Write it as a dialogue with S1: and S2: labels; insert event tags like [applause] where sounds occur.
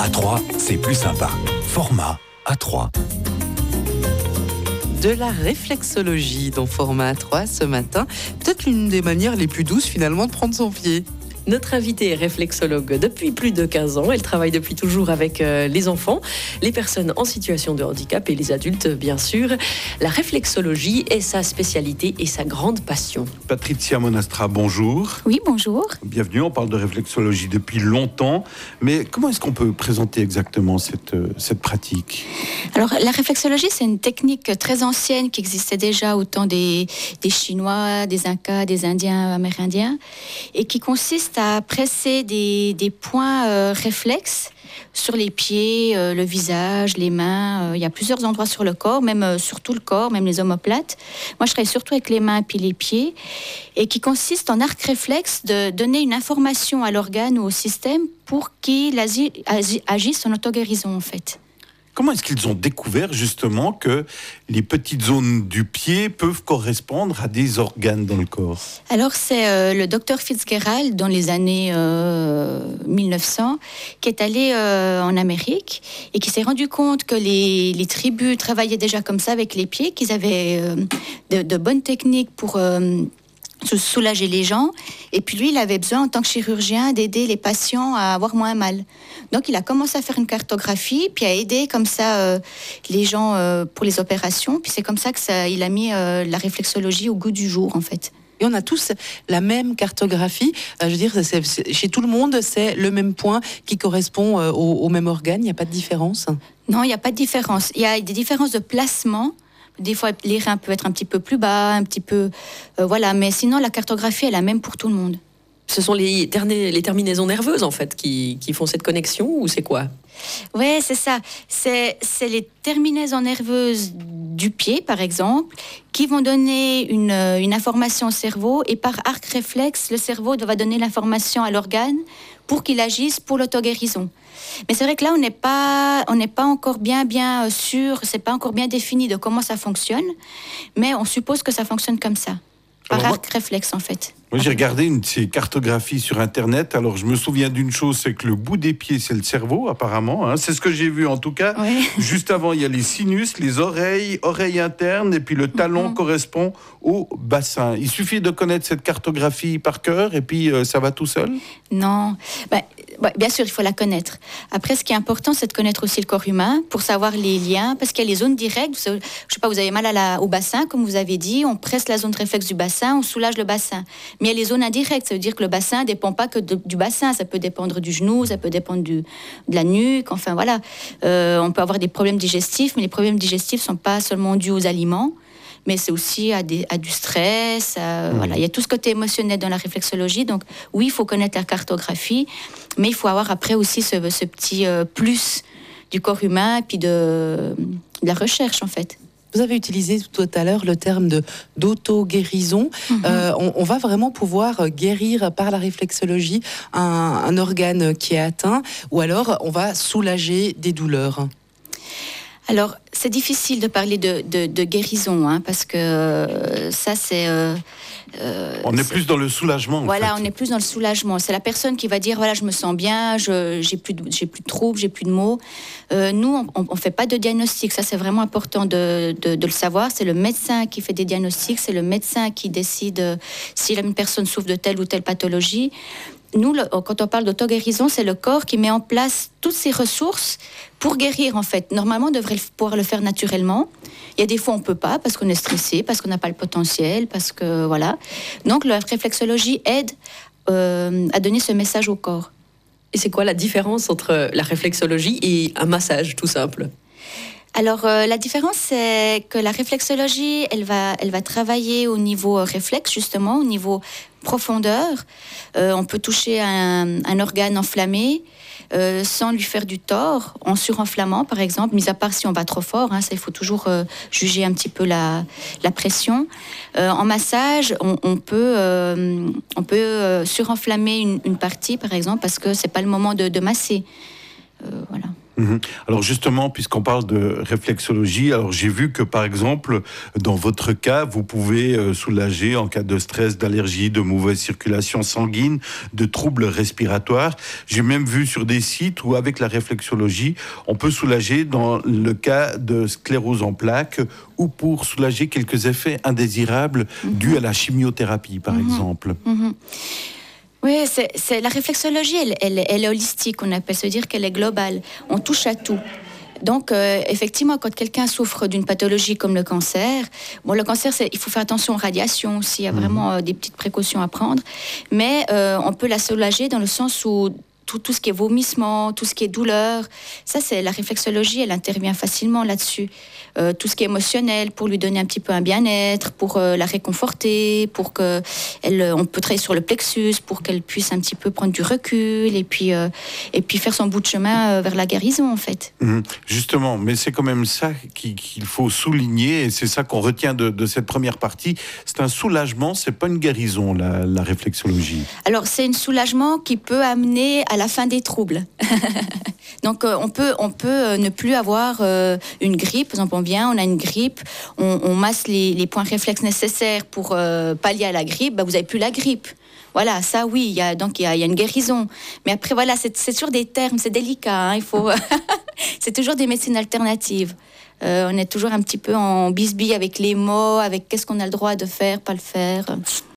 S1: A3, c'est plus sympa. Format A3
S2: de la réflexologie dans format 3 ce matin. Peut-être l'une des manières les plus douces finalement de prendre son pied.
S3: Notre invitée est réflexologue depuis plus de 15 ans. Elle travaille depuis toujours avec euh, les enfants, les personnes en situation de handicap et les adultes, bien sûr. La réflexologie est sa spécialité et sa grande passion.
S4: Patricia Monastra, bonjour.
S5: Oui, bonjour.
S4: Bienvenue, on parle de réflexologie depuis longtemps. Mais comment est-ce qu'on peut présenter exactement cette, euh, cette pratique?
S5: Alors, la réflexologie, c'est une technique très ancienne qui existait déjà au temps des, des Chinois, des Incas, des Indiens, Amérindiens, et qui consiste à presser des, points euh, réflexes sur les pieds, euh, le visage, les mains. Euh, il y a plusieurs endroits sur le corps, même sur tout le corps, même les omoplates. Moi, je travaille surtout avec les mains puis les pieds, et qui consiste en arc réflexe de donner une information à l'organe ou au système pour qu'il agisse en auto-guérison, en fait.
S4: Comment est-ce qu'ils ont découvert justement que les petites zones du pied peuvent correspondre à des organes dans le corps?
S5: Alors c'est euh, le docteur Fitzgerald dans les années 1900 euh, qui est allé euh, en Amérique et qui s'est rendu compte que les, tribus travaillaient déjà comme ça avec les pieds, qu'ils avaient de, de, bonnes techniques pour se soulager les gens. Et puis lui, il avait besoin en tant que chirurgien d'aider les patients à avoir moins mal. Donc il a commencé à faire une cartographie, puis à aider comme ça euh, les gens euh, pour les opérations. Puis c'est comme ça que ça, il a mis euh, la réflexologie au goût du jour en fait.
S2: Et on a tous la même cartographie. je veux dire, chez tout le monde, c'est le même point qui correspond au, au même organe. Il n'y a pas de différence?
S5: Non, il n'y a pas de différence. Il y a des différences de placement des fois, les reins peuvent être un petit peu plus bas, un petit peu. Euh, voilà, mais sinon, la cartographie est la même pour tout le monde.
S3: Ce sont les, terminaisons nerveuses, en fait, qui, font cette connexion, ou c'est quoi?
S5: Oui, c'est ça. C'est les terminaisons nerveuses du pied, par exemple, qui vont donner une, information au cerveau, et par arc réflexe, le cerveau va donner l'information à l'organe pour qu'il agisse pour l'auto-guérison. Mais c'est vrai que là, on n'est pas, encore bien, bien sûr, c'est pas encore bien défini de comment ça fonctionne, mais on suppose que ça fonctionne comme ça, par arc réflexe en fait.
S4: Moi, j'ai regardé une de ces cartographies sur Internet. Alors, je me souviens d'une chose, c'est que le bout des pieds, c'est le cerveau, apparemment. Hein. C'est ce que j'ai vu, en tout cas. [laughs] Juste avant, il y a les sinus, les oreilles, oreilles internes, et puis le talon mhm. correspond au bassin. Il suffit de connaître cette cartographie par cœur, et puis euh, ça va tout seul?
S5: Non. Bah, bien sûr, il faut la connaître. Après, ce qui est important, c'est de connaître aussi le corps humain pour savoir les liens, parce qu'il y a les zones directes. Je sais pas, vous avez mal au bassin, comme vous avez dit, on presse la zone réflexe du bassin, on soulage le bassin. Mais il y a les zones indirectes, ça veut dire que le bassin ne dépend pas que du bassin, ça peut dépendre du genou, ça peut dépendre de la nuque, enfin voilà. Euh, on peut avoir des problèmes digestifs, mais les problèmes digestifs ne sont pas seulement dus aux aliments mais c'est aussi à, des, à, du stress. Mmh. Voilà, il y a tout ce côté émotionnel dans la réflexologie. Donc oui, il faut connaître la cartographie, mais il faut avoir après aussi ce, petit euh, plus du corps humain et puis de, la recherche en fait.
S2: Vous avez utilisé tout à l'heure le terme de d'auto-guérison. Mhm. Euh, on, va vraiment pouvoir guérir par la réflexologie un, organe qui est atteint, ou alors on va soulager des douleurs.
S5: Alors, c'est difficile de parler de, guérison, hein, parce que euh, ça, c'est
S4: euh, on est, plus dans le soulagement.
S5: Voilà, on est plus dans le soulagement. C'est la personne qui va dire voilà, je me sens bien, j'ai plus de, plus de troubles, j'ai plus de mots. Euh, nous, on, ne fait pas de diagnostic. Ça, c'est vraiment important de, de, le savoir. C'est le médecin qui fait des diagnostics. C'est le médecin qui décide euh, si une personne souffre de telle ou telle pathologie nous, quand on parle d'auto-guérison, c'est le corps qui met en place toutes ses ressources pour guérir, en fait. Normalement, on devrait pouvoir le faire naturellement. Il y a des fois, on ne peut pas parce qu'on est stressé, parce qu'on n'a pas le potentiel, parce que, voilà. Donc, la réflexologie aide euh, à donner ce message au corps.
S3: Et c'est quoi la différence entre la réflexologie et un massage, tout simple?
S5: Alors euh, la différence c'est que la réflexologie, elle va, travailler au niveau réflexe justement, au niveau profondeur. Euh, on peut toucher un, organe enflammé euh, sans lui faire du tort, en surenflammant par exemple, mis à part si on va trop fort, hein, ça il faut toujours euh, juger un petit peu la, pression. en massage, on, peut, on peut surenflammer une, partie par exemple parce que c'est pas le moment de, de masser. voilà.
S4: Mhm. Alors justement, puisqu'on parle de réflexologie, alors j'ai vu que par exemple, dans votre cas, vous pouvez euh, soulager en cas de stress, d'allergie, de mauvaise circulation sanguine, de troubles respiratoires. J'ai même vu sur des sites où avec la réflexologie, on peut soulager dans le cas de sclérose en plaques ou pour soulager quelques effets indésirables mhm. dus à la chimiothérapie, par mhm. exemple.
S5: Oui, c'est la réflexologie, elle, est holistique, on appelle, se dire qu'elle est globale. On touche à tout. Donc, euh, effectivement, quand quelqu'un souffre d'une pathologie comme le cancer, bon, le cancer, il faut faire attention aux radiations aussi, il y a mhm. vraiment euh, des petites précautions à prendre, mais euh, on peut la soulager dans le sens où tout, ce qui est vomissement, tout ce qui est douleur. Ça, c'est la réflexologie, elle intervient facilement là-dessus. Euh, tout ce qui est émotionnel, pour lui donner un petit peu un bien-être, pour euh, la réconforter, pour que elle, on peut travailler sur le plexus, pour qu'elle puisse un petit peu prendre du recul et puis, euh, et puis faire son bout de chemin vers la guérison, en fait.
S4: Mmh. justement, mais c'est quand même ça qu'il faut souligner et c'est ça qu'on retient de, cette première partie. C'est un soulagement, c'est pas une guérison, la, la réflexologie.
S5: Alors, c'est un soulagement qui peut amener à la fin des troubles. [laughs] Donc euh, on peut, on peut euh, ne plus avoir euh, une grippe. Par exemple, on vient, on a une grippe, on, masse les, points réflexes nécessaires pour pallier à la grippe. Bah, vous n'avez plus la grippe. Voilà, ça oui, il y a, donc il y, a, une guérison. Mais après, voilà, c'est toujours des termes, c'est délicat. Hein, il faut, [laughs] c'est toujours des médecines alternatives. on est toujours un petit peu en bisbille avec les mots, avec qu'est-ce qu'on a le droit de faire, pas le faire.